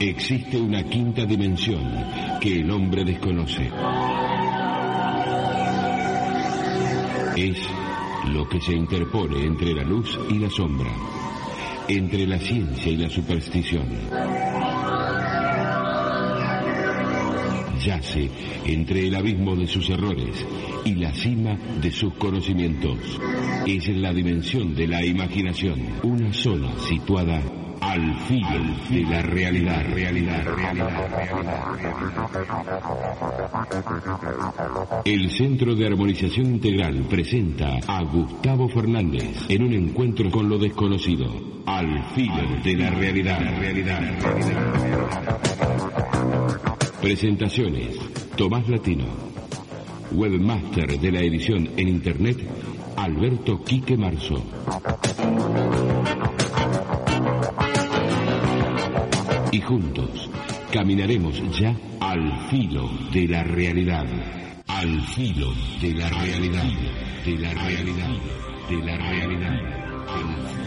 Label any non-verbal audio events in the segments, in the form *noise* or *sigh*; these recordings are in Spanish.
Existe una quinta dimensión que el hombre desconoce. Es lo que se interpone entre la luz y la sombra, entre la ciencia y la superstición. Yace entre el abismo de sus errores y la cima de sus conocimientos. Es la dimensión de la imaginación, una zona situada al filo de la realidad, realidad, realidad, realidad. El Centro de Armonización Integral presenta a Gustavo Fernández en un encuentro con lo desconocido, al filo de la realidad, realidad, realidad. Presentaciones, Tomás Latino. Webmaster de la edición en Internet, Alberto Quique Marzo. Juntos caminaremos ya al filo de la realidad. Al filo de la realidad. De la realidad. De la realidad. De la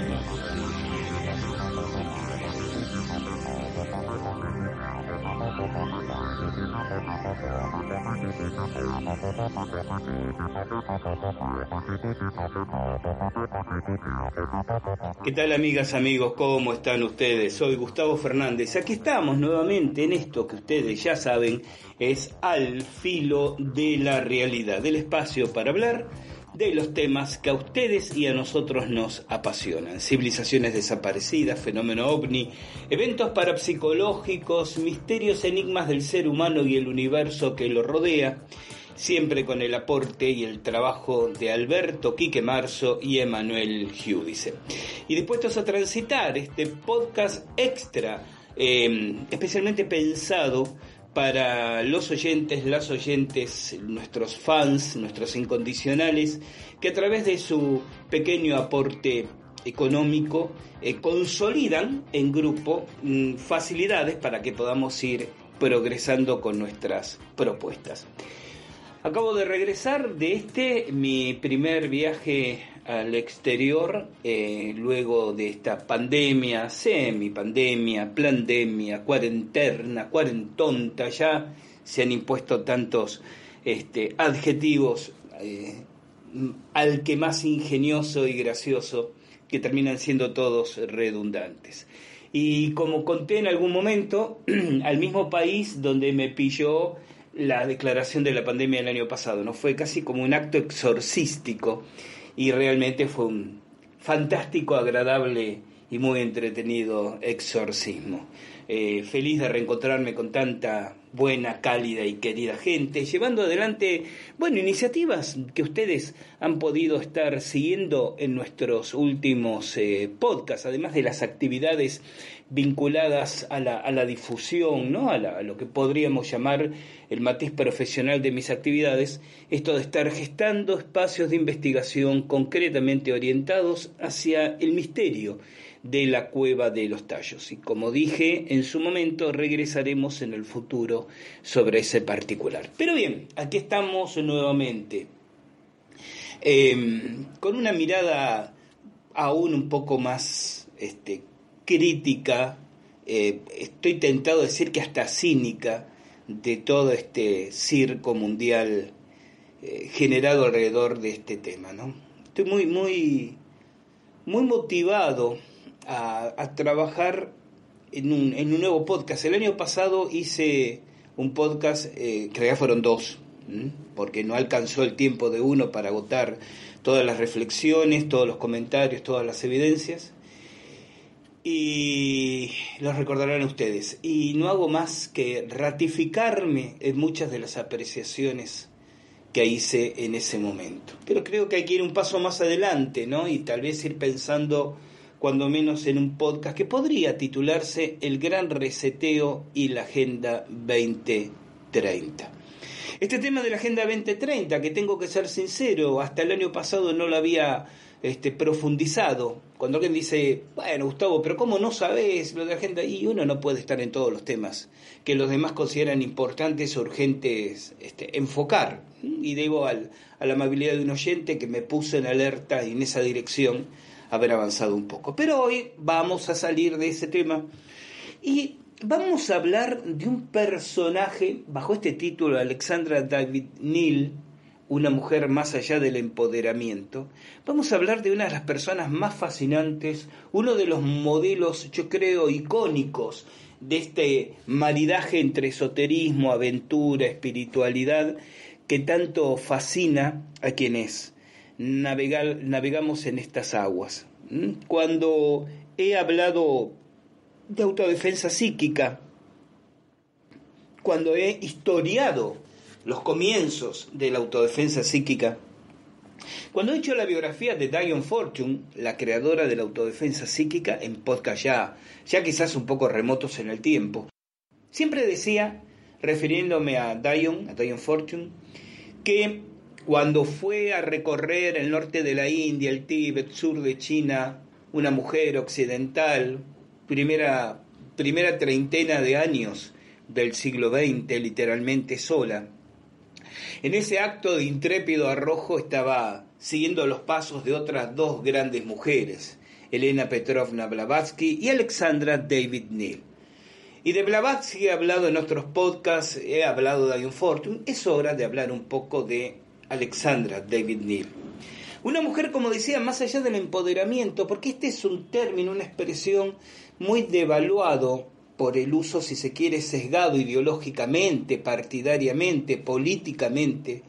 ¿Qué tal amigas, amigos? ¿Cómo están ustedes? Soy Gustavo Fernández. Aquí estamos nuevamente en esto que ustedes ya saben es al filo de la realidad, del espacio para hablar de los temas que a ustedes y a nosotros nos apasionan. Civilizaciones desaparecidas, fenómeno ovni, eventos parapsicológicos, misterios, enigmas del ser humano y el universo que lo rodea, siempre con el aporte y el trabajo de Alberto Quique Marzo y Emanuel Giudice. Y dispuestos a transitar este podcast extra, eh, especialmente pensado para los oyentes, las oyentes, nuestros fans, nuestros incondicionales, que a través de su pequeño aporte económico eh, consolidan en grupo mm, facilidades para que podamos ir progresando con nuestras propuestas. Acabo de regresar de este, mi primer viaje al exterior, eh, luego de esta pandemia, semi-pandemia, pandemia, cuarentena, cuarentonta, ya se han impuesto tantos este, adjetivos eh, al que más ingenioso y gracioso que terminan siendo todos redundantes. Y como conté en algún momento, *clears throat* al mismo país donde me pilló la declaración de la pandemia del año pasado, ¿no? Fue casi como un acto exorcístico y realmente fue un fantástico, agradable y muy entretenido exorcismo. Eh, feliz de reencontrarme con tanta buena, cálida y querida gente, llevando adelante, bueno, iniciativas que ustedes han podido estar siguiendo en nuestros últimos eh, podcasts, además de las actividades vinculadas a la, a la difusión, ¿no? A, a, lo que podríamos llamar el matiz profesional de mis actividades, esto de estar gestando espacios de investigación concretamente orientados hacia el misterio de la cueva de los tallos. Y como dije en su momento, regresaremos en el futuro sobre ese particular. Pero bien, aquí estamos nuevamente, eh, con una mirada aún un poco más este, crítica, eh, estoy tentado a decir que hasta cínica, de todo este circo mundial eh, generado alrededor de este tema. ¿no? Estoy muy, muy, muy motivado a, a trabajar en un, en un, nuevo podcast. El año pasado hice un podcast, eh, que ya fueron dos, porque no alcanzó el tiempo de uno para agotar todas las reflexiones, todos los comentarios, todas las evidencias. Y los recordarán ustedes. Y no hago más que ratificarme en muchas de las apreciaciones que hice en ese momento. Pero creo que hay que ir un paso más adelante, ¿no? Y tal vez ir pensando cuando menos en un podcast que podría titularse El gran reseteo y la Agenda 2030. Este tema de la Agenda 2030, que tengo que ser sincero, hasta el año pasado no lo había este, profundizado. Cuando alguien dice, bueno, Gustavo, pero ¿cómo no sabes lo de la agenda? Y uno no puede estar en todos los temas que los demás consideran importantes urgentes este, enfocar. Y debo al, a la amabilidad de un oyente que me puso en alerta en esa dirección haber avanzado un poco. Pero hoy vamos a salir de ese tema y vamos a hablar de un personaje, bajo este título, Alexandra David Neal, una mujer más allá del empoderamiento, vamos a hablar de una de las personas más fascinantes, uno de los modelos, yo creo, icónicos de este maridaje entre esoterismo, aventura, espiritualidad, que tanto fascina a quienes navegamos en estas aguas. Cuando he hablado de autodefensa psíquica, cuando he historiado los comienzos de la autodefensa psíquica. Cuando he hecho la biografía de Diane Fortune, la creadora de la autodefensa psíquica, en podcast ya, ya quizás un poco remotos en el tiempo, siempre decía, refiriéndome a Diane, a Diane Fortune, que cuando fue a recorrer el norte de la India, el Tíbet, sur de China, una mujer occidental, primera, primera treintena de años del siglo XX, literalmente sola, en ese acto de intrépido arrojo estaba siguiendo los pasos de otras dos grandes mujeres, Elena Petrovna Blavatsky y Alexandra David Neal. Y de Blavatsky he hablado en otros podcasts, he hablado de Ion Fortune, es hora de hablar un poco de Alexandra David Neal. Una mujer, como decía, más allá del empoderamiento, porque este es un término, una expresión muy devaluado por el uso, si se quiere, sesgado ideológicamente, partidariamente, políticamente.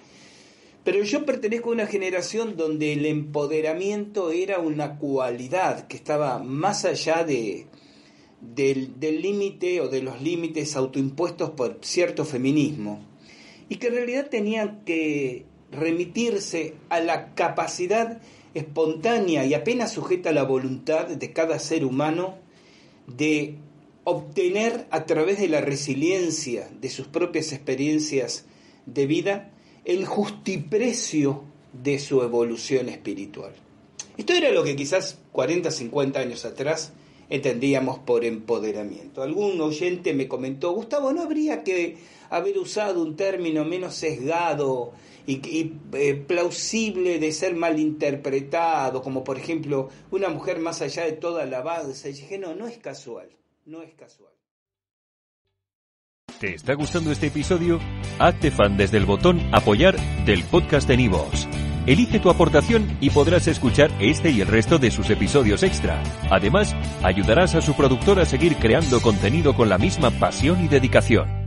Pero yo pertenezco a una generación donde el empoderamiento era una cualidad que estaba más allá de, del límite o de los límites autoimpuestos por cierto feminismo y que en realidad tenían que remitirse a la capacidad espontánea y apenas sujeta a la voluntad de cada ser humano de obtener a través de la resiliencia de sus propias experiencias de vida el justiprecio de su evolución espiritual. Esto era lo que quizás 40, 50 años atrás entendíamos por empoderamiento. Algún oyente me comentó, Gustavo, ¿no habría que haber usado un término menos sesgado y, eh, plausible de ser malinterpretado, como por ejemplo una mujer más allá de toda la base? Y dije, no, no es casual no es casual. ¿Te está gustando este episodio? Hazte fan desde el botón Apoyar del podcast de Nivos. Elige tu aportación y podrás escuchar este y el resto de sus episodios extra. Además, ayudarás a su productor a seguir creando contenido con la misma pasión y dedicación.